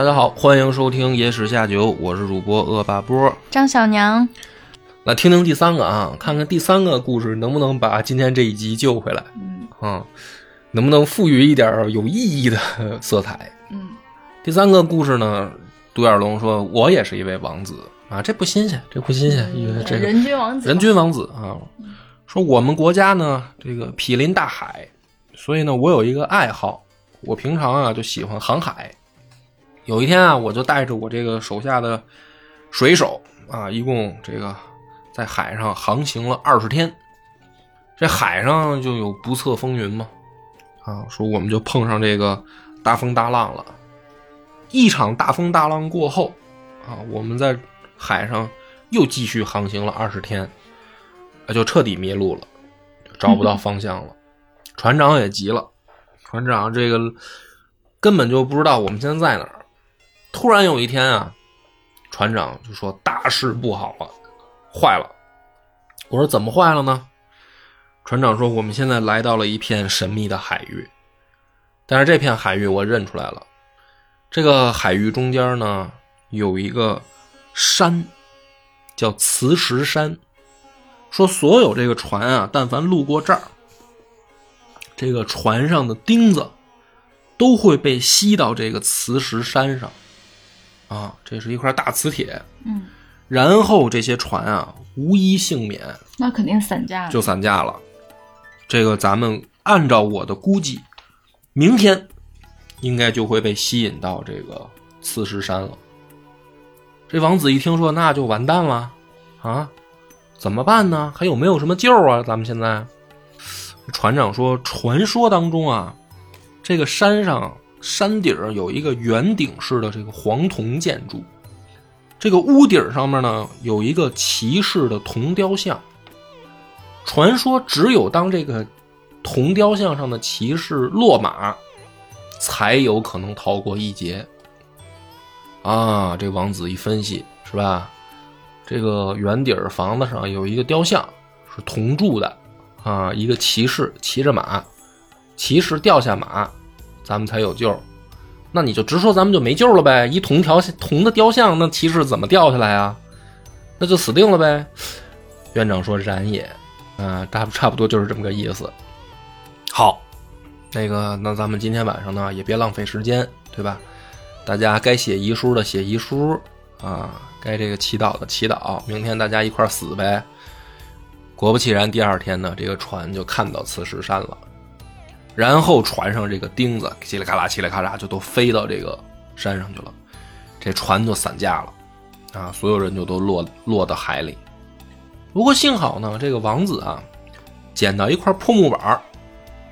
大家好，欢迎收听《野史下酒》，我是主播恶霸波。张小娘，来听听第三个啊，看看第三个故事能不能把今天这一集救回来嗯啊，能不能赋予一点有意义的色彩？嗯第三个故事呢，独眼龙说：“我也是一位王子啊，这不新鲜，这不新鲜，因为这个人均王子，人均王子啊。说我们国家呢，这个毗邻大海，所以呢，我有一个爱好，我平常啊就喜欢航海。有一天啊，我就带着我这个手下的水手啊，一共这个在海上航行了二十天。这海上就有不测风云嘛，啊，说我们就碰上这个大风大浪了。一场大风大浪过后，啊，我们在海上又继续航行了二十天，啊，就彻底迷路了，找不到方向了。船长也急了，船长这个根本就不知道我们现在在哪儿。突然有一天啊，船长就说大事不好了，坏了。我说怎么坏了呢？船长说我们现在来到了一片神秘的海域，但是这片海域我认出来了。这个海域中间呢，有一个山，叫磁石山。说所有这个船啊，但凡路过这儿，这个船上的钉子都会被吸到这个磁石山上。啊，这是一块大磁铁。嗯，然后这些船啊，无一幸免，那肯定散架了。就散架了。这个咱们按照我的估计，明天应该就会被吸引到这个磁石山了。这王子一听说，那就完蛋了啊！怎么办呢？还有没有什么救啊？咱们现在，船长说，传说当中啊，这个山上山顶儿有一个圆顶式的这个黄铜建筑，这个屋顶上面呢有一个骑士的铜雕像。传说只有当这个铜雕像上的骑士落马，才有可能逃过一劫。啊，这王子一分析是吧？这个圆底儿房子上有一个雕像，是铜铸的啊，一个骑士骑着马，骑士掉下马，咱们才有救。那你就直说咱们就没救了呗？一铜条铜的雕像，那骑士怎么掉下来啊？那就死定了呗。院长说：“然也。”啊，差差不多就是这么个意思。好，那个，那咱们今天晚上呢，也别浪费时间，对吧？大家该写遗书的写遗书啊，该这个祈祷的祈祷。明天大家一块儿死呗。果不其然，第二天呢，这个船就看到磁石山了，然后船上这个钉子嘁里咔啦、嘁里咔嚓就都飞到这个山上去了，这船就散架了，啊，所有人就都落落到海里。不过幸好呢，这个王子啊，捡到一块破木板儿，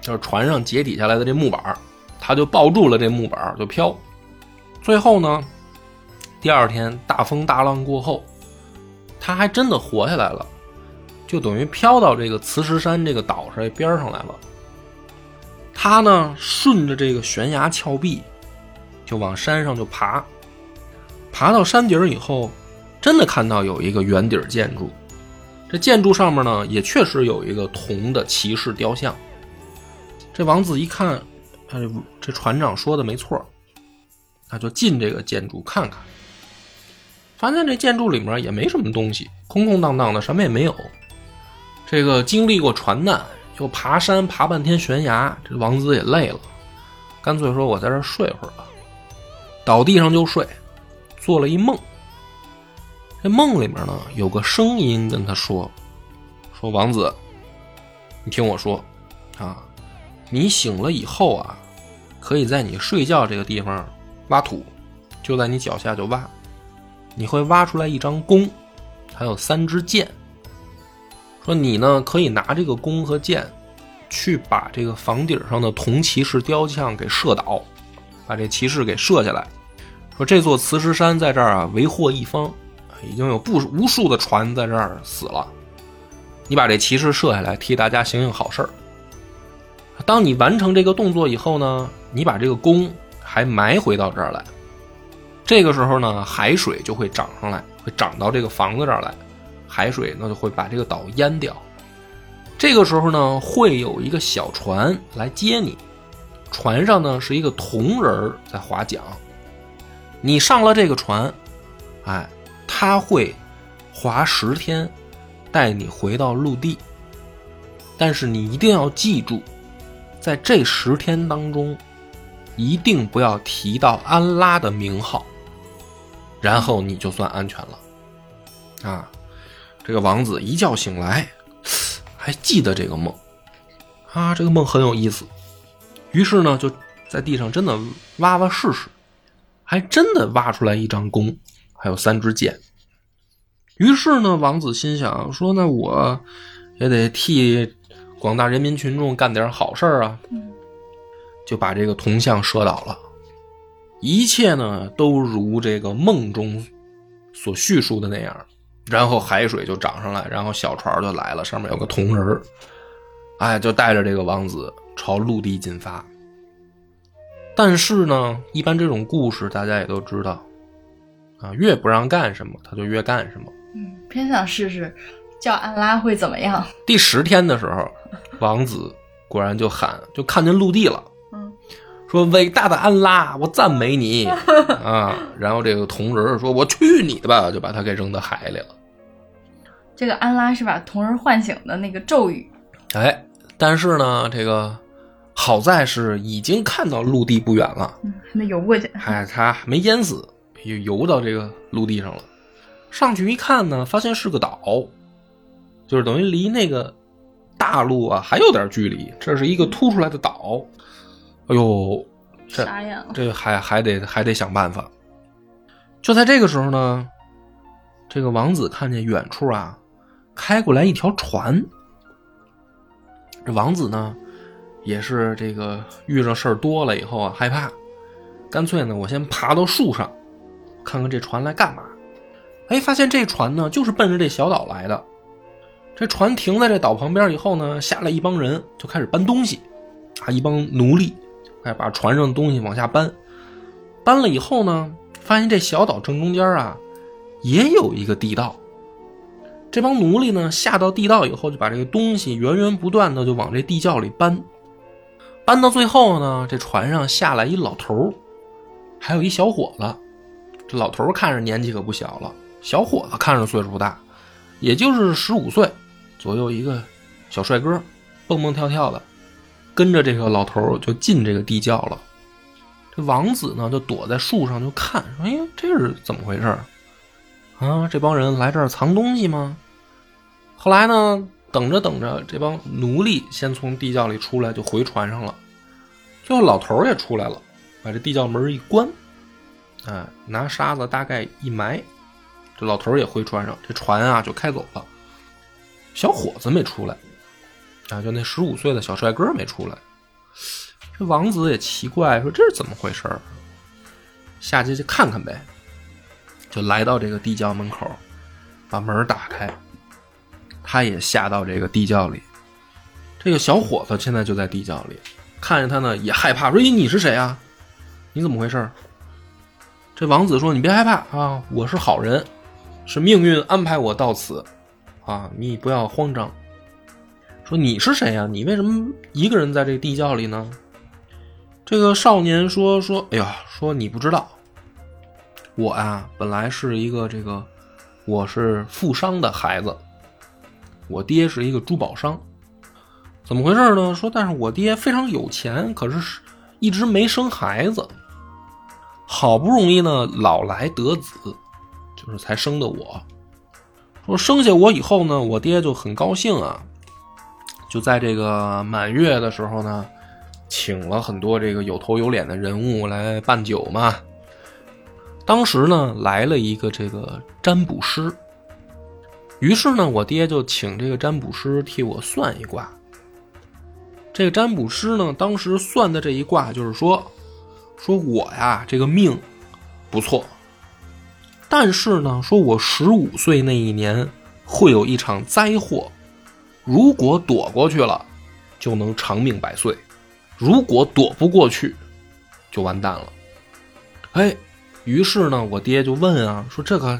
就是船上解体下来的这木板儿，他就抱住了这木板儿就飘。最后呢，第二天大风大浪过后，他还真的活下来了，就等于飘到这个磁石山这个岛上边上来了。他呢，顺着这个悬崖峭壁，就往山上就爬，爬到山顶以后，真的看到有一个圆顶建筑。这建筑上面呢，也确实有一个铜的骑士雕像。这王子一看，哎，这船长说的没错，那就进这个建筑看看。发现这建筑里面也没什么东西，空空荡荡的，什么也没有。这个经历过船难，又爬山爬半天悬崖，这王子也累了，干脆说：“我在这儿睡会儿吧。”倒地上就睡，做了一梦。这梦里面呢，有个声音跟他说：“说王子，你听我说，啊，你醒了以后啊，可以在你睡觉这个地方挖土，就在你脚下就挖，你会挖出来一张弓，还有三支箭。说你呢，可以拿这个弓和箭，去把这个房顶上的铜骑士雕像给射倒，把这骑士给射下来。说这座磁石山在这儿啊，为祸一方。”已经有不无数的船在这儿死了，你把这骑士射下来，替大家行行好事儿。当你完成这个动作以后呢，你把这个弓还埋回到这儿来，这个时候呢，海水就会涨上来，会涨到这个房子这儿来，海水呢就会把这个岛淹掉。这个时候呢，会有一个小船来接你，船上呢是一个铜人在划桨。你上了这个船，哎，他会划十天带你回到陆地，但是你一定要记住，在这十天当中，一定不要提到安拉的名号，然后你就算安全了。啊，这个王子一觉醒来，还记得这个梦，啊，这个梦很有意思，于是呢，就在地上真的挖挖试试，还真的挖出来一张弓，还有三支箭。于是呢，王子心想说：“那我也得替广大人民群众干点好事啊！”就把这个铜像射倒了，一切呢都如这个梦中所叙述的那样。然后海水就涨上来，然后小船就来了，上面有个铜人儿，哎，就带着这个王子朝陆地进发。但是呢，一般这种故事大家也都知道，啊，越不让干什么，他就越干什么。嗯，偏想试试叫安拉会怎么样。第十天的时候，王子果然就喊，就看见陆地了。说伟大的安拉，我赞美你 啊！然后这个铜人说：“我去你的吧！”就把他给扔到海里了。这个安拉是把童儿唤醒的那个咒语。哎，但是呢，这个好在是已经看到陆地不远了，那游过去。哎，他没淹死，游游到这个陆地上了。上去一看呢，发现是个岛，就是等于离那个大陆啊还有点距离。这是一个凸出来的岛。哎呦，这这还还得还得想办法。就在这个时候呢，这个王子看见远处啊。开过来一条船，这王子呢，也是这个遇上事儿多了以后啊，害怕，干脆呢，我先爬到树上，看看这船来干嘛。哎，发现这船呢，就是奔着这小岛来的。这船停在这岛旁边以后呢，下来一帮人就开始搬东西，啊，一帮奴隶，哎，把船上的东西往下搬。搬了以后呢，发现这小岛正中间啊，也有一个地道。这帮奴隶呢，下到地道以后，就把这个东西源源不断的就往这地窖里搬，搬到最后呢，这船上下来一老头还有一小伙子。这老头看着年纪可不小了，小伙子看着岁数不大，也就是十五岁左右一个小帅哥，蹦蹦跳跳的，跟着这个老头就进这个地窖了。这王子呢，就躲在树上就看，说：“哎，这是怎么回事？”啊，这帮人来这儿藏东西吗？后来呢，等着等着，这帮奴隶先从地窖里出来，就回船上了。最后老头也出来了，把这地窖门一关，啊，拿沙子大概一埋，这老头也回船上，这船啊就开走了。小伙子没出来，啊，就那十五岁的小帅哥没出来。这王子也奇怪，说这是怎么回事下去去看看呗。就来到这个地窖门口，把门打开，他也下到这个地窖里。这个小伙子现在就在地窖里，看见他呢也害怕，说：“咦，你是谁啊？你怎么回事？”这王子说：“你别害怕啊，我是好人，是命运安排我到此啊，你不要慌张。”说：“你是谁呀？你为什么一个人在这地窖里呢？”这个少年说：“说，哎呀，说你不知道。”我啊，本来是一个这个，我是富商的孩子，我爹是一个珠宝商，怎么回事呢？说，但是我爹非常有钱，可是一直没生孩子，好不容易呢，老来得子，就是才生的我。说生下我以后呢，我爹就很高兴啊，就在这个满月的时候呢，请了很多这个有头有脸的人物来办酒嘛。当时呢，来了一个这个占卜师，于是呢，我爹就请这个占卜师替我算一卦。这个占卜师呢，当时算的这一卦就是说，说我呀这个命不错，但是呢，说我十五岁那一年会有一场灾祸，如果躲过去了，就能长命百岁；如果躲不过去，就完蛋了。哎。于是呢，我爹就问啊，说这个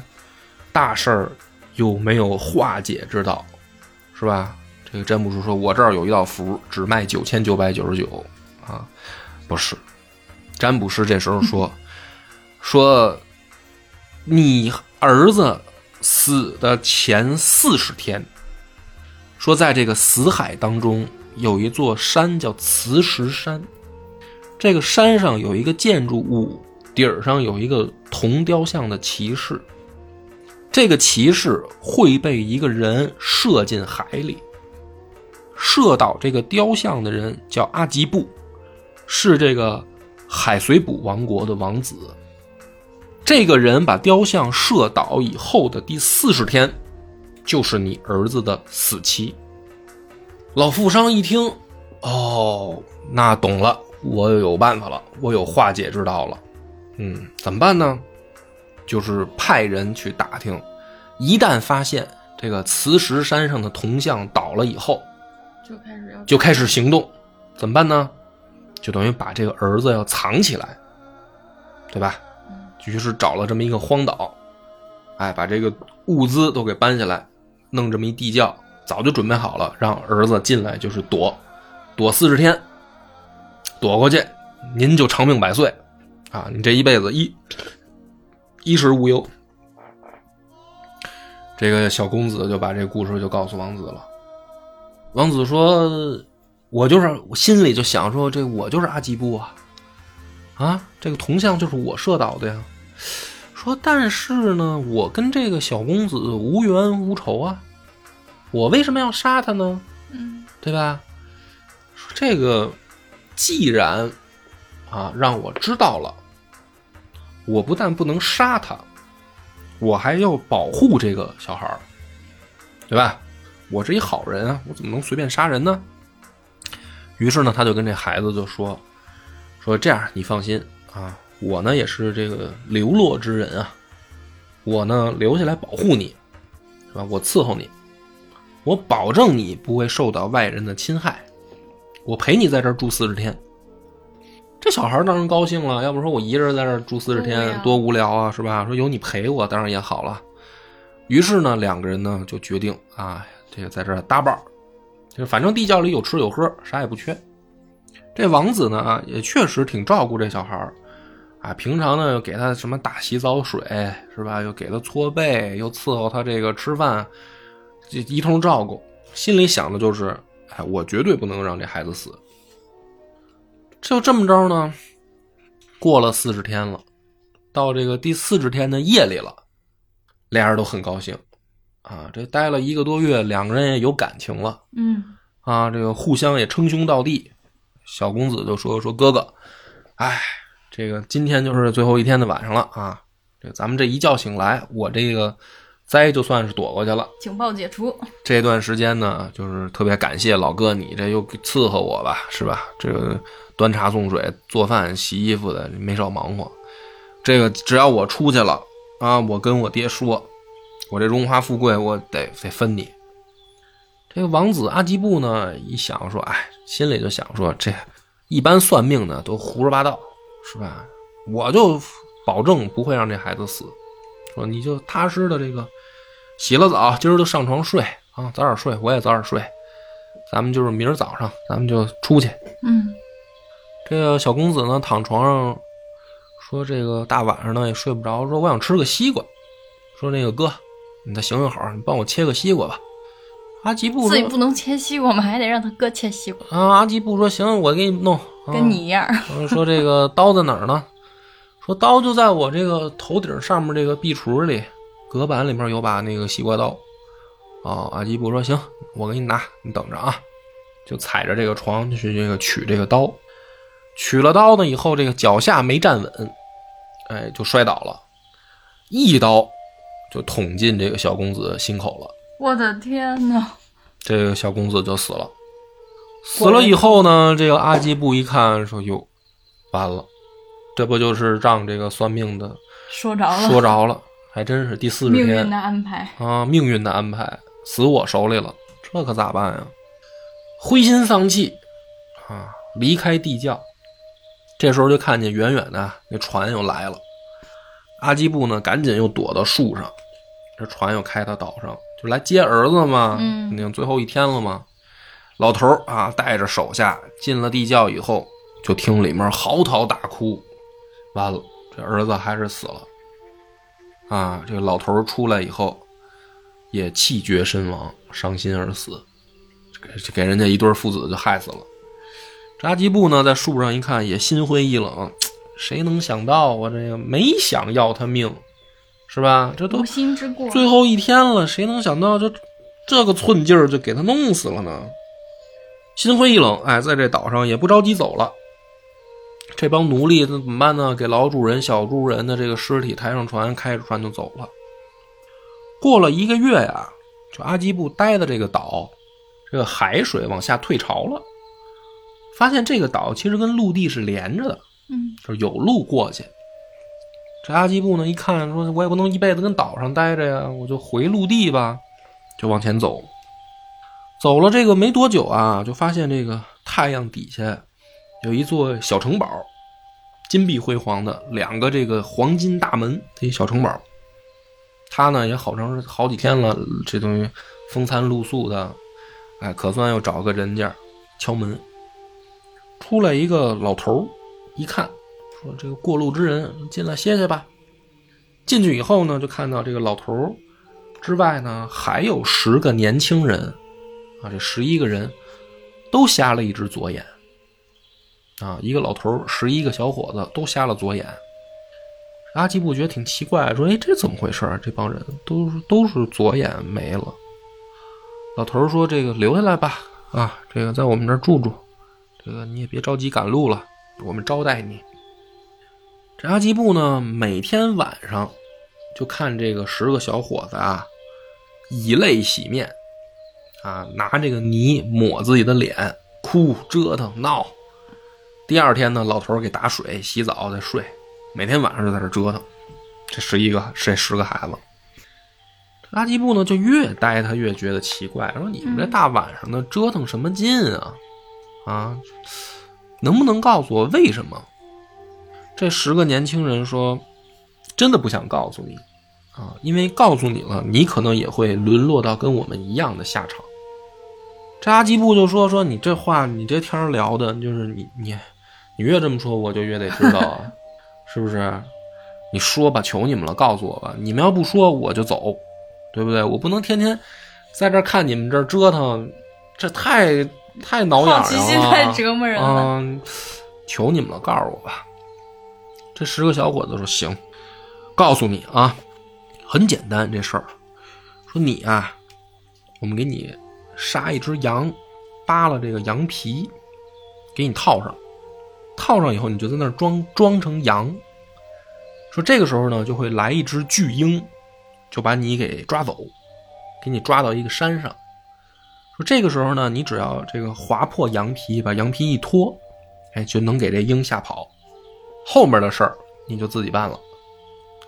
大事儿有没有化解之道，是吧？这个占卜师说，我这儿有一道符，只卖九千九百九十九啊，不是。占卜师这时候说，说你儿子死的前四十天，说在这个死海当中有一座山叫磁石山，这个山上有一个建筑物，顶儿上有一个铜雕像的骑士，这个骑士会被一个人射进海里。射倒这个雕像的人叫阿吉布，是这个海随卜王国的王子。这个人把雕像射倒以后的第四十天，就是你儿子的死期。老富商一听，哦，那懂了，我有办法了，我有化解之道了。嗯，怎么办呢？就是派人去打听，一旦发现这个磁石山上的铜像倒了以后，就开始要就开始行动，怎么办呢？就等于把这个儿子要藏起来，对吧？于是找了这么一个荒岛，哎，把这个物资都给搬下来，弄这么一地窖，早就准备好了，让儿子进来就是躲，躲四十天，躲过去，您就长命百岁，啊，你这一辈子衣衣食无忧。这个小公子就把这故事就告诉王子了。王子说：“我就是，我心里就想说，这我就是阿吉布啊，啊，这个铜像就是我射倒的呀。说，但是呢，我跟这个小公子无冤无仇啊，我为什么要杀他呢？嗯对吧？说这个，既然啊让我知道了，我不但不能杀他，我还要保护这个小孩儿，对吧？我是一好人啊，我怎么能随便杀人呢？于是呢，他就跟这孩子就说：“说这样，你放心啊，我呢也是这个流落之人啊，我呢留下来保护你，是吧？我伺候你，我保证你不会受到外人的侵害，我陪你在这儿住四十天。”这小孩当然高兴了，要不说我一个人在这儿住四十天多无聊啊，是吧？说有你陪我，当然也好了。于是呢，两个人呢就决定啊，这个在这搭伴儿，就反正地窖里有吃有喝，啥也不缺。这王子呢也确实挺照顾这小孩儿，啊，平常呢又给他什么打洗澡水是吧？又给他搓背，又伺候他这个吃饭，这一通照顾，心里想的就是，哎，我绝对不能让这孩子死。就这么着呢，过了四十天了，到这个第四十天的夜里了，俩人都很高兴，啊，这待了一个多月，两个人也有感情了。嗯啊，这个互相也称兄道弟。小公子就说：“说哥哥，哎，这个今天就是最后一天的晚上了啊，这咱们这一觉醒来，我这个灾就算是躲过去了。警报解除。这段时间呢，就是特别感谢老哥你这又伺候我吧，是吧？这个端茶送水、做饭、洗衣服的没少忙活。这个只要我出去了啊，我跟我爹说，我这荣华富贵我得得分你。”这个王子阿基布呢，一想说，哎，心里就想说，这一般算命的都胡说八道，是吧？我就保证不会让这孩子死。说你就踏实的这个洗了澡，今儿就上床睡啊，早点睡，我也早点睡。咱们就是明儿早上，咱们就出去。嗯这个小公子呢，躺床上说，这个大晚上呢也睡不着，说我想吃个西瓜。说那个哥，你再行行好，你帮我切个西瓜吧。阿吉布说自己不能切西瓜吗？还得让他哥切西瓜，啊，阿吉布说行，我给你弄。啊跟你一样。嗯说这个刀在哪儿呢？说刀就在我这个头顶上面这个壁橱里，隔板里面有把那个西瓜刀。啊，阿吉布说行，我给你拿，你等着啊。就踩着这个床去这个取这个刀，取了刀呢以后，这个脚下没站稳，哎，就摔倒了，一刀就捅进这个小公子心口了。我的天呐！这个小公子就死了。死了以后呢，这个阿基布一看说：“哟，完了，这不就是让这个算命的说着了，说着了？还真是第四十天命运的安排。啊，命运的安排，死我手里了，这可咋办呀？灰心丧气啊，离开地窖。这时候就看见远远的那船又来了，阿基布呢，赶紧又躲到树上，这船又开到岛上，就来接儿子嘛。嗯那最后一天了嘛。老头儿啊，带着手下进了地窖以后，就听里面嚎啕大哭。完了，这儿子还是死了。啊，这个老头儿出来以后，也气绝身亡，伤心而死，给给人家一对父子就害死了。扎基布呢，在树上一看，也心灰意冷。谁能想到啊，这个没想要他命，是吧？这都无心之过。最后一天了，谁能想到这这个寸劲儿就给他弄死了呢？心灰意冷，哎，在这岛上也不着急走了。这帮奴隶那怎么办呢？给老主人、小主人的这个尸体抬上船，开着船就走了。过了一个月呀，就阿基布待的这个岛，这个海水往下退潮了，发现这个岛其实跟陆地是连着的，嗯，就是有路过去。这阿基布呢，一看说，我也不能一辈子跟岛上待着呀，我就回陆地吧，就往前走。走了这个没多久啊，就发现这个太阳底下有一座小城堡，金碧辉煌的两个这个黄金大门的一小城堡。他呢也好长好几天了，这东西风餐露宿的，哎，可算又找个人家敲门。出来一个老头一看，说：“这个过路之人进来歇歇吧。”进去以后呢，就看到这个老头之外呢，还有十个年轻人，啊，这十一个人都瞎了一只左眼。啊，一个老头，十一个小伙子都瞎了左眼。阿基布觉得挺奇怪，说：“哎，这怎么回事啊？这帮人都都是左眼没了。”老头说：“这个留下来吧，啊，这个在我们这儿住住，这个你也别着急赶路了，我们招待你。”这阿基布呢，每天晚上就看这个十个小伙子啊，以泪洗面，啊，拿这个泥抹自己的脸，哭折腾闹。第二天呢，老头儿给打水、洗澡再睡。每天晚上就在这折腾，这十一个这十个孩子，阿基布呢就越待他越觉得奇怪，说你们这大晚上的折腾什么劲啊？啊，能不能告诉我为什么？这十个年轻人说，真的不想告诉你啊，因为告诉你了，你可能也会沦落到跟我们一样的下场。这阿基布就说说你这话，你这天聊的，就是你你你越这么说，我就越得知道啊。是不是？你说吧，求你们了，告诉我吧。你们要不说，我就走，对不对？我不能天天在这看你们这折腾，这太太挠痒痒了。好奇心太折磨人了。嗯，求你们了，告诉我吧。这十个小伙子说：“行，告诉你啊，很简单这事儿。说你啊，我们给你杀一只羊，扒了这个羊皮，给你套上。”套上以后，你就在那儿装装成羊。说这个时候呢，就会来一只巨鹰，就把你给抓走，给你抓到一个山上。说这个时候呢，你只要这个划破羊皮，把羊皮一脱，哎，就能给这鹰吓跑。后面的事儿你就自己办了，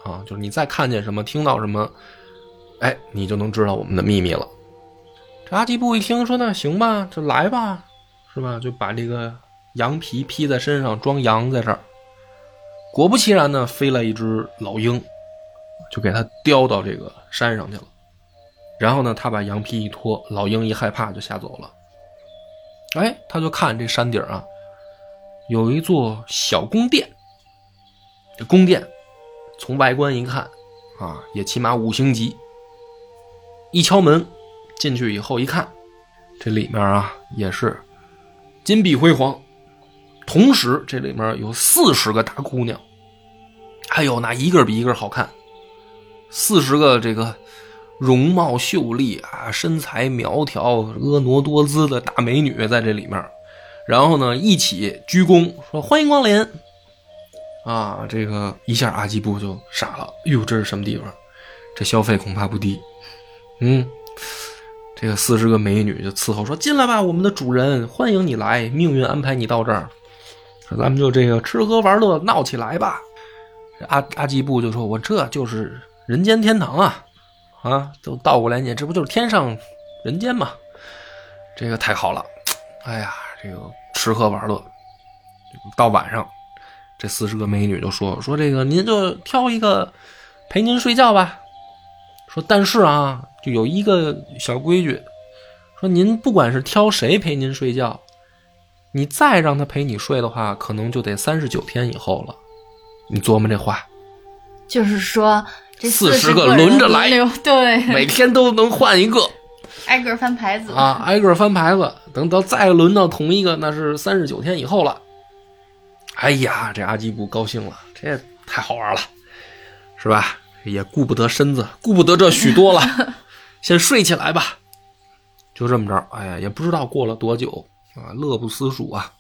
啊，就是你再看见什么，听到什么，哎，你就能知道我们的秘密了。这阿基布一听说那行吧，就来吧，是吧？就把这个。羊皮披在身上，装羊在这儿。果不其然呢，飞来一只老鹰，就给他叼到这个山上去了。然后呢，他把羊皮一脱，老鹰一害怕就吓走了。哎，他就看这山顶啊，有一座小宫殿。这宫殿从外观一看啊，也起码五星级。一敲门进去以后一看，这里面啊也是金碧辉煌。同时，这里面有四十个大姑娘，哎呦，那一个比一个好看。四十个这个容貌秀丽啊，身材苗条、婀娜多姿的大美女在这里面，然后呢，一起鞠躬说欢迎光临。啊，这个一下阿基布就傻了，哟，这是什么地方？这消费恐怕不低。嗯，这个四十个美女就伺候说进来吧，我们的主人欢迎你来，命运安排你到这儿。咱们就这个吃喝玩乐闹起来吧。阿阿基布就说：“我这就是人间天堂啊，啊，都倒过来念，这不就是天上人间吗？这个太好了。哎呀，这个吃喝玩乐，到晚上，这四十个美女就说说这个，您就挑一个陪您睡觉吧。说但是啊，就有一个小规矩，说您不管是挑谁陪您睡觉。”你再让他陪你睡的话，可能就得三十九天以后了。你琢磨这话，就是说这40 40个轮着来流对，每天都能换一个 挨个翻牌子啊，挨个翻牌子，等到再轮到同一个，那是三十九天以后了。哎呀，这阿基布高兴了，这太好玩了，是吧？也顾不得身子，顾不得这许多了，先睡起来吧。就这么着，哎呀，也不知道过了多久啊，乐不思蜀啊。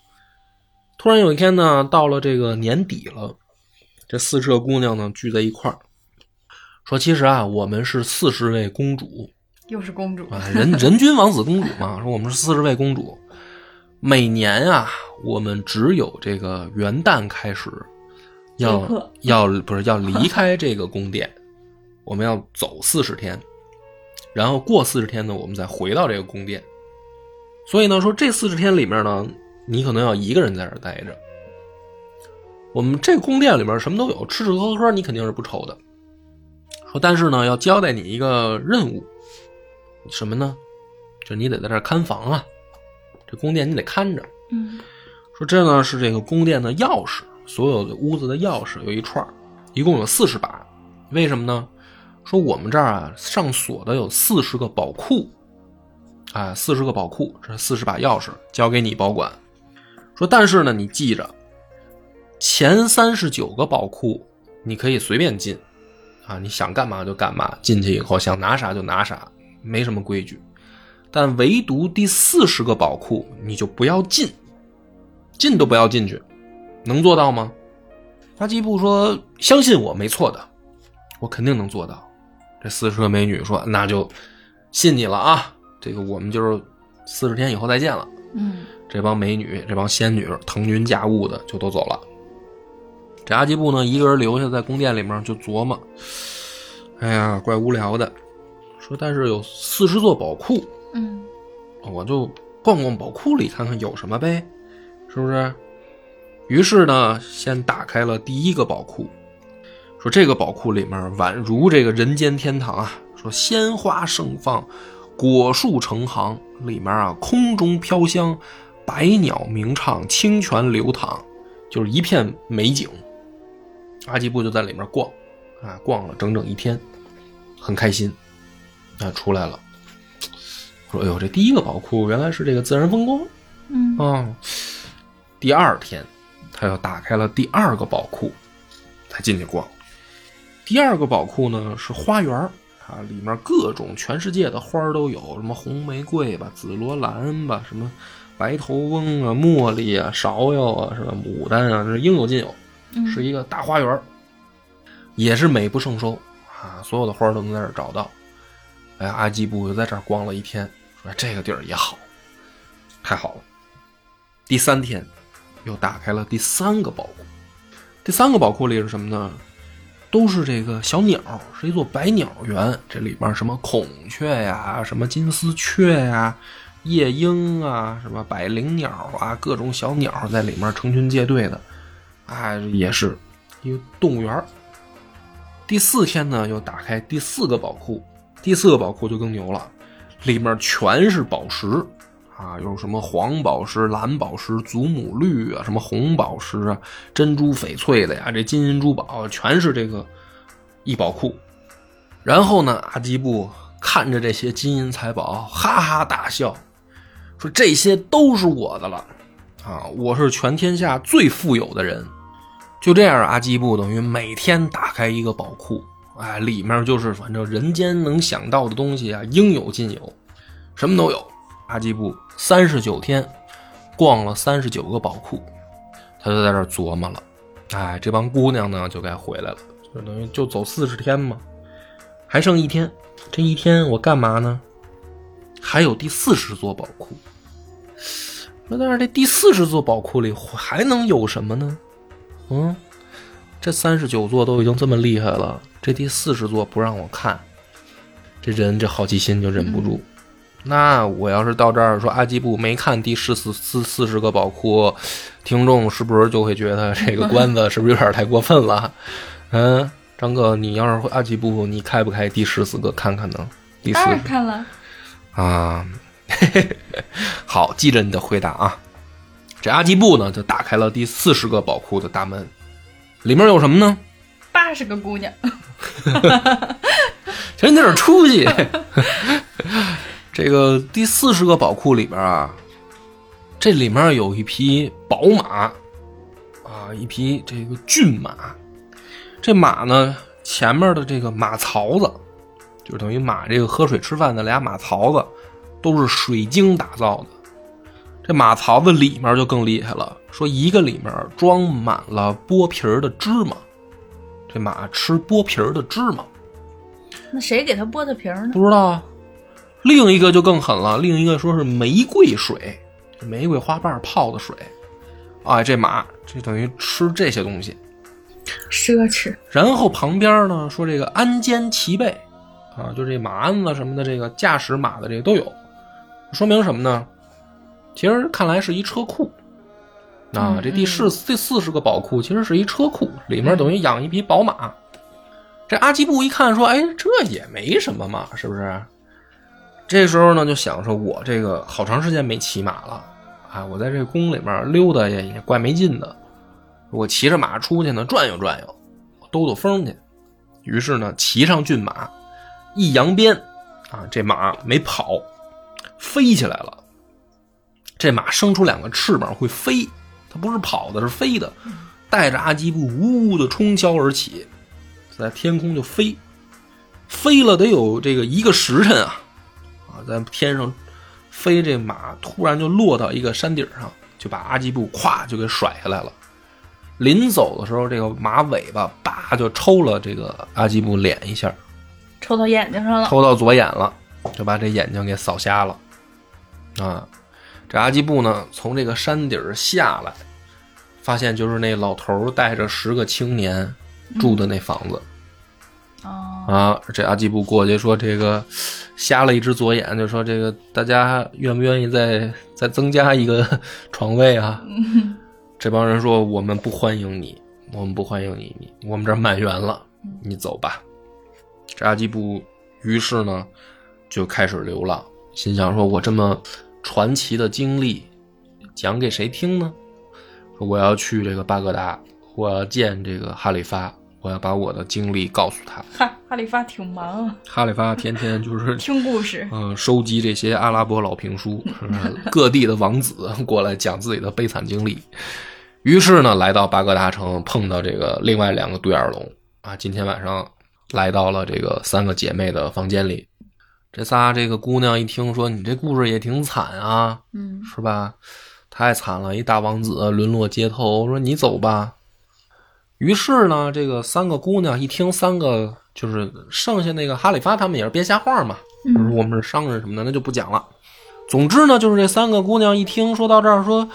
突然有一天呢，到了这个年底了，这四十个姑娘呢聚在一块儿，说：“其实啊，我们是四十位公主又是公主，啊，人人均王子公主嘛。说我们是四十位公主，每年啊，我们只有这个元旦开始要要不是要离开这个宫殿，我们要走四十天，然后过四十天呢，我们再回到这个宫殿。所以呢，说这四十天里面呢，你可能要一个人在这待着。我们这宫殿里面什么都有，吃吃喝喝你肯定是不愁的。说但是呢，要交代你一个任务，什么呢？就是你得在这看房啊，这宫殿你得看着。嗯说这呢是这个宫殿的钥匙，所有的屋子的钥匙有一串，一共有四十把。为什么呢？说我们这儿啊上锁的有四十个宝库，啊四十个宝库，这四十把钥匙交给你保管。说但是呢，你记着，前三十九个宝库你可以随便进，啊你想干嘛就干嘛，进去以后想拿啥就拿啥，没什么规矩。但唯独第四十个宝库你就不要进。进都不要进去，能做到吗？阿基布说：“相信我，没错的，我肯定能做到。”这四十个美女说：“那就信你了啊！这个我们就是四十天以后再见了。嗯”这帮美女、这帮仙女腾云驾雾的就都走了。这阿基布呢，一个人留下在宫殿里面就琢磨：“哎呀，怪无聊的。”说：“但是有四十座宝库，嗯我就逛逛宝库里看看有什么呗。”是不是？于是呢，先打开了第一个宝库，说这个宝库里面宛如这个人间天堂啊，说鲜花盛放，果树成行，里面啊空中飘香，百鸟鸣唱，清泉流淌，就是一片美景。阿基布就在里面逛，啊，逛了整整一天，很开心。啊，出来了，说：“哎呦，这第一个宝库原来是这个自然风光嗯啊。”第二天，他又打开了第二个宝库，才进去逛。第二个宝库呢是花园儿啊，里面各种全世界的花都有，什么红玫瑰吧、紫罗兰吧、什么白头翁啊、茉莉啊、芍药啊、什么牡丹啊，这应有尽有，嗯是一个大花园，也是美不胜收啊，所有的花都能在这儿找到。哎，阿基布就在这儿逛了一天，说这个地儿也好，太好了。第三天，又打开了第三个宝库。第三个宝库里是什么呢？都是这个小鸟，是一座百鸟园。这里边什么孔雀呀，什么金丝雀呀、夜莺啊，什么百灵鸟啊，各种小鸟在里面成群结队的，啊，也是一个动物园。第四天呢，又打开第四个宝库。第四个宝库就更牛了，里面全是宝石。啊，有什么黄宝石、蓝宝石、祖母绿啊，什么红宝石啊，珍珠翡翠的呀，这金银珠宝全是这个一宝库。然后呢，阿基布看着这些金银财宝，哈哈大笑，说这些都是我的了，啊，我是全天下最富有的人。就这样，阿基布等于每天打开一个宝库，哎，里面就是反正人间能想到的东西啊，应有尽有，什么都有。阿基布三十九天逛了三十九个宝库，他就在这琢磨了。哎，这帮姑娘呢就该回来了，就等于就走四十天嘛，还剩一天。这一天我干嘛呢？还有第四十座宝库。说但是这第四十座宝库里还能有什么呢？嗯，这三十九座都已经这么厉害了，这第四十座不让我看，这人这好奇心就忍不住。那我要是到这儿说阿基布没看第四四四四十个宝库，听众是不是就会觉得这个关子是不是有点太过分了？嗯，张哥，你要是阿基布，你开不开第十四个看看呢？第四当然看了，啊，嘿嘿嘿好，记着你的回答啊。这阿基布呢，就打开了第四十个宝库的大门，里面有什么呢？八十个姑娘，真有点出息。这个第四十个宝库里边啊，这里面有一匹宝马啊，一匹这个骏马。这马呢，前面的这个马槽子，就是等于马这个喝水吃饭的俩马槽子，都是水晶打造的。这马槽子里面就更厉害了，说一个里面装满了剥皮儿的芝麻，这马吃剥皮儿的芝麻。那谁给他剥的皮儿呢？不知道啊。另一个就更狠了，另一个说是玫瑰水，玫瑰花瓣泡的水。哎，这马这等于吃这些东西。奢侈。然后旁边呢说这个鞍肩齐备，啊，就这马鞍子什么的，这个驾驶马的这个都有，说明什么呢？其实看来是一车库。啊，这第四第四十个宝库其实是一车库，里面等于养一匹宝马。这阿基布一看说：“哎，这也没什么嘛，是不是？”这时候呢，就想说：“我这个好长时间没骑马了，啊，我在这宫里面溜达也也怪没劲的。我骑着马出去呢，转悠转悠，兜兜风去。于是呢，骑上骏马，一扬鞭，啊，这马没跑，飞起来了。这马生出两个翅膀，会飞，它不是跑的，是飞的，带着阿基布呜呜的冲霄而起。”在天空就飞，飞了得有这个一个时辰啊，啊，在天上飞，这马突然就落到一个山顶上，就把阿基布咵就给甩下来了。临走的时候，这个马尾巴叭就抽了这个阿基布脸一下，抽到眼睛上了，抽到左眼了，就把这眼睛给扫瞎了。啊，这阿基布呢，从这个山顶下来，发现就是那老头带着十个青年住的那房子。哦，啊，这阿基布过去说：“这个瞎了一只左眼，就说这个大家愿不愿意再再增加一个 床位啊？”这帮人说：“我们不欢迎你，我们不欢迎你，你我们这儿满员了，你走吧。”这阿基布于是呢就开始流浪，心想说：“我这么传奇的经历讲给谁听呢？说我要去这个巴格达，我要见这个哈里发。”我要把我的经历告诉他。哈，哈里发挺忙啊。哈里发天天就是 听故事，嗯，收集这些阿拉伯老评书，各地的王子过来讲自己的悲惨经历。于是呢，来到巴格达城，碰到这个另外两个独眼龙啊。今天晚上来到了这个三个姐妹的房间里。这仨这个姑娘一听说你这故事也挺惨啊，嗯，是吧？太惨了，一大王子沦落街头。说你走吧。于是呢，这个三个姑娘一听，三个就是剩下那个哈里发他们也是编瞎话嘛，嗯我们是商人什么的，那就不讲了。总之呢，就是这三个姑娘一听说到这儿，说，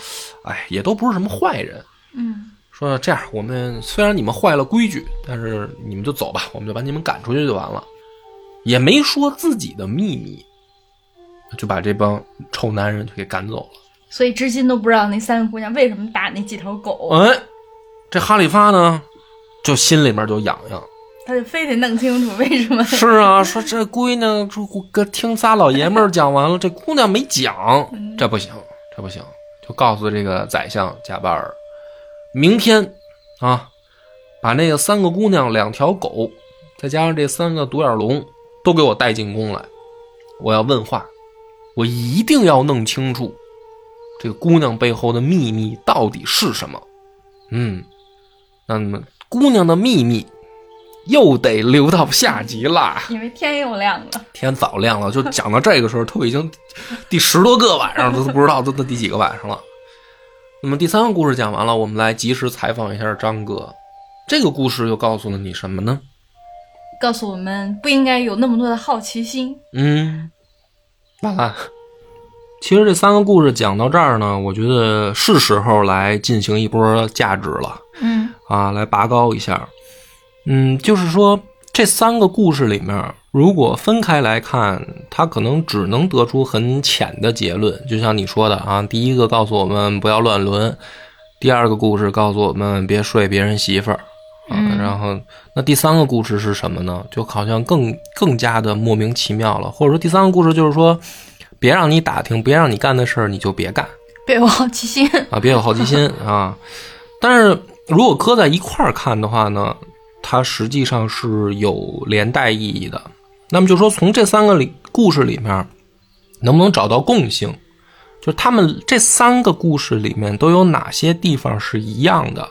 哎，也都不是什么坏人，嗯，说这样，我们虽然你们坏了规矩，但是你们就走吧，我们就把你们赶出去就完了，也没说自己的秘密，就把这帮臭男人就给赶走了。所以至今都不知道那三个姑娘为什么打那几条狗。哎。这哈里发呢，就心里面就痒痒，他就非得弄清楚为什么。是啊，说这姑娘，这听仨老爷们儿讲完了，这姑娘没讲，这不行，这不行，就告诉这个宰相贾巴尔，明天啊，把那个三个姑娘、两条狗，再加上这三个独眼龙，都给我带进宫来，我要问话，我一定要弄清楚这个姑娘背后的秘密到底是什么。嗯。那么，姑娘的秘密又得留到下集啦。因为天又亮了，天早亮了，就讲到这个时候，都已经第十多个晚上，都不知道都都第几个晚上了。那么第三个故事讲完了，我们来及时采访一下张哥。这个故事又告诉了你什么呢？告诉我们不应该有那么多的好奇心。嗯，完了。其实这三个故事讲到这儿呢，我觉得是时候来进行一波价值了。嗯，啊，来拔高一下。嗯，就是说这三个故事里面，如果分开来看，它可能只能得出很浅的结论。就像你说的啊，第一个告诉我们不要乱伦，第二个故事告诉我们别睡别人媳妇儿啊。然后那第三个故事是什么呢？就好像更更加的莫名其妙了。或者说第三个故事就是说。别让你打听，别让你干的事儿，你就别干。别有好奇心啊！别有好奇心 啊！但是如果搁在一块儿看的话呢，它实际上是有连带意义的。那么就说从这三个里故事里面，能不能找到共性？就是他们这三个故事里面都有哪些地方是一样的？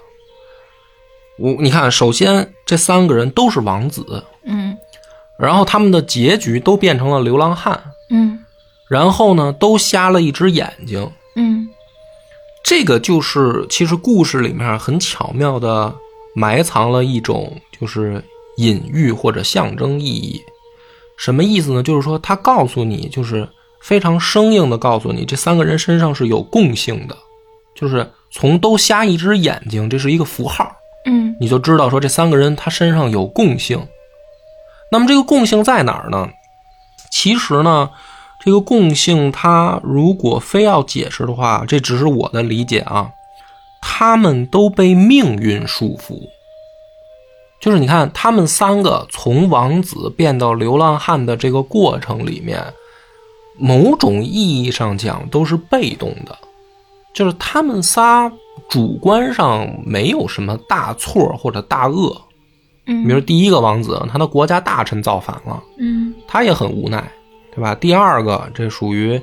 我你看，首先这三个人都是王子，嗯然后他们的结局都变成了流浪汉，嗯然后呢都瞎了一只眼睛。嗯这个就是其实故事里面很巧妙的埋藏了一种就是隐喻或者象征意义。什么意思呢？就是说他告诉你，就是非常生硬的告诉你，这三个人身上是有共性的，就是从都瞎一只眼睛，这是一个符号，嗯你就知道说这三个人他身上有共性。那么这个共性在哪儿呢？其实呢，这个共性它如果非要解释的话，这只是我的理解啊，他们都被命运束缚。就是你看，他们三个从王子变到流浪汉的这个过程里面，某种意义上讲都是被动的，就是他们仨主观上没有什么大错或者大恶。嗯，比如第一个王子，他的国家大臣造反了，嗯他也很无奈，对吧？第二个，这属于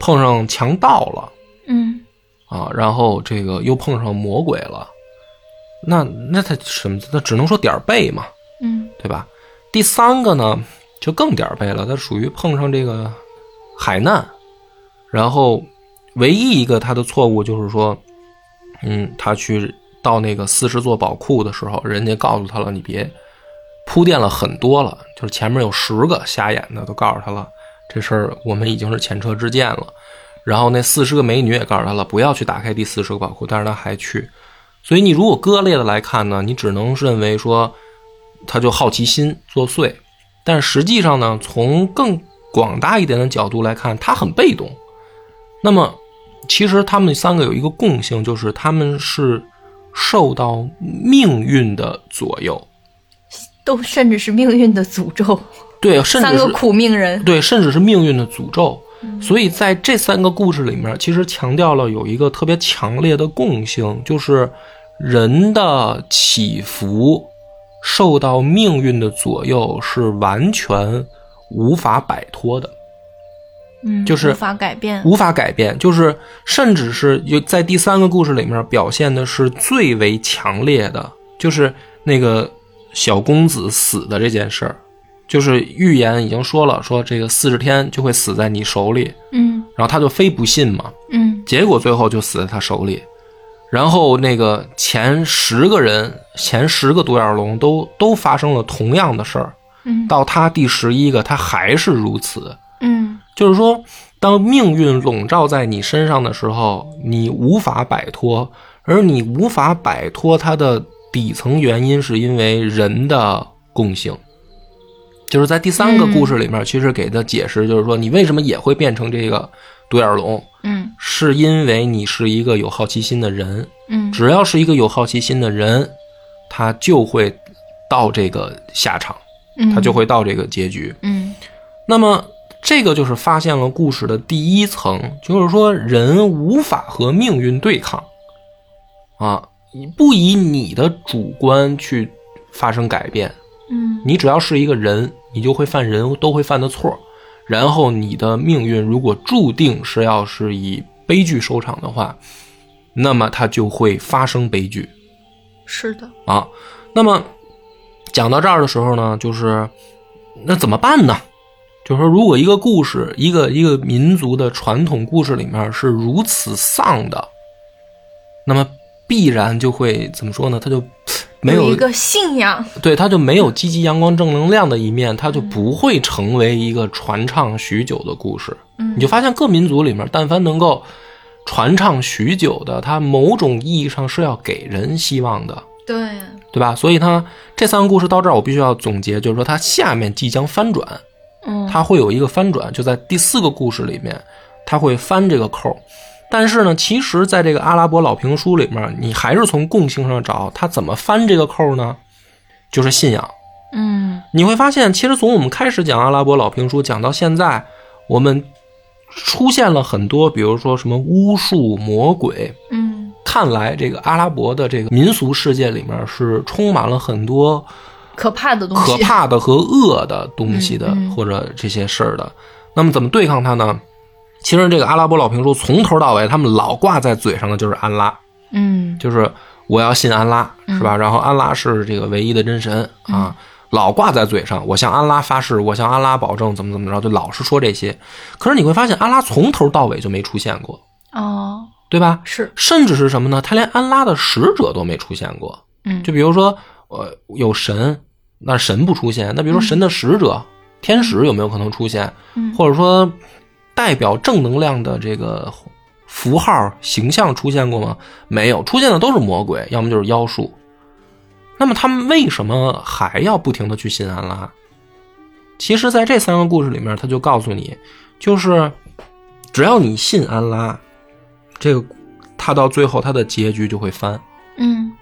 碰上强盗了嗯啊，然后这个又碰上魔鬼了，那那他什么？他只能说点儿背嘛，嗯对吧？第三个呢，就更点儿背了，他属于碰上这个海难，然后唯一一个他的错误就是说，嗯，他去到那个四十座宝库的时候，人家告诉他了，你别铺垫了很多了，就是前面有十个瞎眼的都告诉他了，这事儿我们已经是前车之鉴了。然后那四十个美女也告诉他了，不要去打开第四十个宝库，但是他还去。所以你如果割裂的来看呢，你只能认为说他就好奇心作祟，但实际上呢，从更广大一点的角度来看，他很被动。那么，其实他们三个有一个共性，就是他们是受到命运的左右，都甚至是命运的诅咒，对，甚三个苦命人。对，甚至是命运的诅咒。所以在这三个故事里面，其实强调了有一个特别强烈的共性，就是人的起伏受到命运的左右是完全无法摆脱的，嗯，就是无法改变。无法改变。就是甚至是有在第三个故事里面表现的是最为强烈的，就是那个小公子死的这件事儿。就是预言已经说了，说这个四十天就会死在你手里，嗯然后他就非不信嘛，嗯结果最后就死在他手里。然后那个前十个人，前十个独眼龙都都发生了同样的事儿，嗯到他第十一个，他还是如此。嗯就是说，当命运笼罩在你身上的时候，你无法摆脱，而你无法摆脱它的底层原因，是因为人的共性。就是在第三个故事里面，其实给的解释就是说，你为什么也会变成这个独眼龙，嗯是因为你是一个有好奇心的人。嗯只要是一个有好奇心的人，他就会到这个下场，嗯，他就会到这个结局。嗯那么，这个就是发现了故事的第一层，就是说人无法和命运对抗，啊，你不以你的主观去发生改变，嗯你只要是一个人，你就会犯人都会犯的错，然后你的命运如果注定是要是以悲剧收场的话，那么它就会发生悲剧。是的。啊。那么讲到这儿的时候呢，就是那怎么办呢？就是说，如果一个故事，一个一个民族的传统故事里面是如此丧的，那么必然就会怎么说呢？它就没有一个信仰。对，它就没有积极阳光正能量的一面，它就不会成为一个传唱许久的故事。嗯你就发现各民族里面，但凡能够传唱许久的，它某种意义上是要给人希望的。对，对吧？所以它这三个故事到这儿，我必须要总结，就是说它下面即将翻转，嗯它会有一个翻转，就在第四个故事里面，它会翻这个扣。但是呢，其实在这个阿拉伯老评书里面，你还是从共性上找，它怎么翻这个扣呢？就是信仰。嗯你会发现，其实从我们开始讲阿拉伯老评书讲到现在，我们出现了很多，比如说什么巫术、魔鬼，嗯看来，这个阿拉伯的这个民俗世界里面是充满了很多可怕的东西，可怕的和恶的东西的，嗯嗯或者这些事儿的。那么怎么对抗它呢？其实这个阿拉伯老评书从头到尾，他们老挂在嘴上的就是安拉，嗯就是我要信安拉，是吧？然后安拉是这个唯一的真神啊，老挂在嘴上。我向安拉发誓，我向安拉保证，怎么怎么着，就老是说这些。可是你会发现，安拉从头到尾就没出现过，哦，对吧？是，甚至是什么呢？他连安拉的使者都没出现过。嗯就比如说，呃，有神，那神不出现。那比如说神的使者、天使有没有可能出现？嗯或者说代表正能量的这个符号形象出现过吗？没有，出现的都是魔鬼，要么就是妖术。那么他们为什么还要不停的去信安拉？其实，在这三个故事里面，他就告诉你，就是只要你信安拉，这个他到最后他的结局就会翻。嗯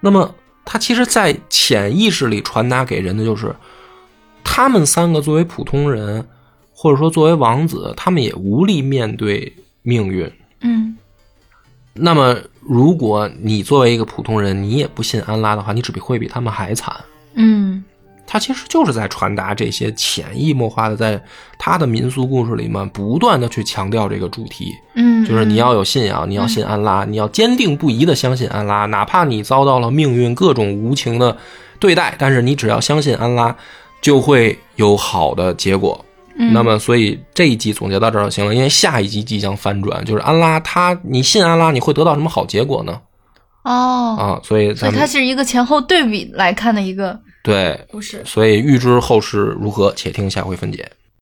那么，他其实，在潜意识里传达给人的就是，他们三个作为普通人，或者说作为王子，他们也无力面对命运。嗯那么，如果你作为一个普通人，你也不信安拉的话，你只会比他们还惨。嗯他其实就是在传达这些潜移默化的，在他的民俗故事里面不断的去强调这个主题。嗯，就是你要有信仰，你要信安拉，你要坚定不移的相信安拉，哪怕你遭到了命运各种无情的对待，但是你只要相信安拉，就会有好的结果。嗯那么，所以这一集总结到这儿就行了，因为下一集即将翻转，就是安拉他，你信安拉，你会得到什么好结果呢？哦，啊，所以所以它是一个前后对比来看的一个对，不是。所以预知后事如何，且听下回分解。